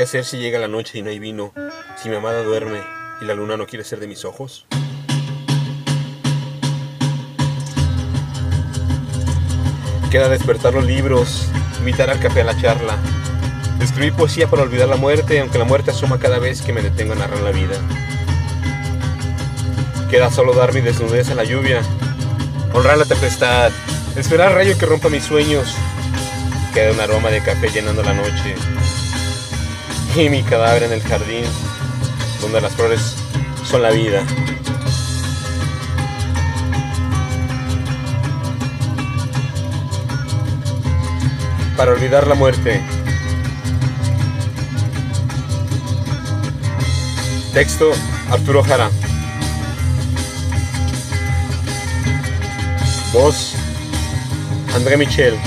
¿Qué hacer si llega la noche y no hay vino? Si mi amada duerme y la luna no quiere ser de mis ojos. Queda despertar los libros, invitar al café a la charla. Escribir poesía para olvidar la muerte, aunque la muerte asoma cada vez que me detengo a narrar la vida. Queda solo dar mi desnudez en la lluvia, honrar la tempestad, esperar rayo que rompa mis sueños. Queda un aroma de café llenando la noche. Y mi cadáver en el jardín, donde las flores son la vida. Para olvidar la muerte. Texto Arturo Jara. Voz André Michel.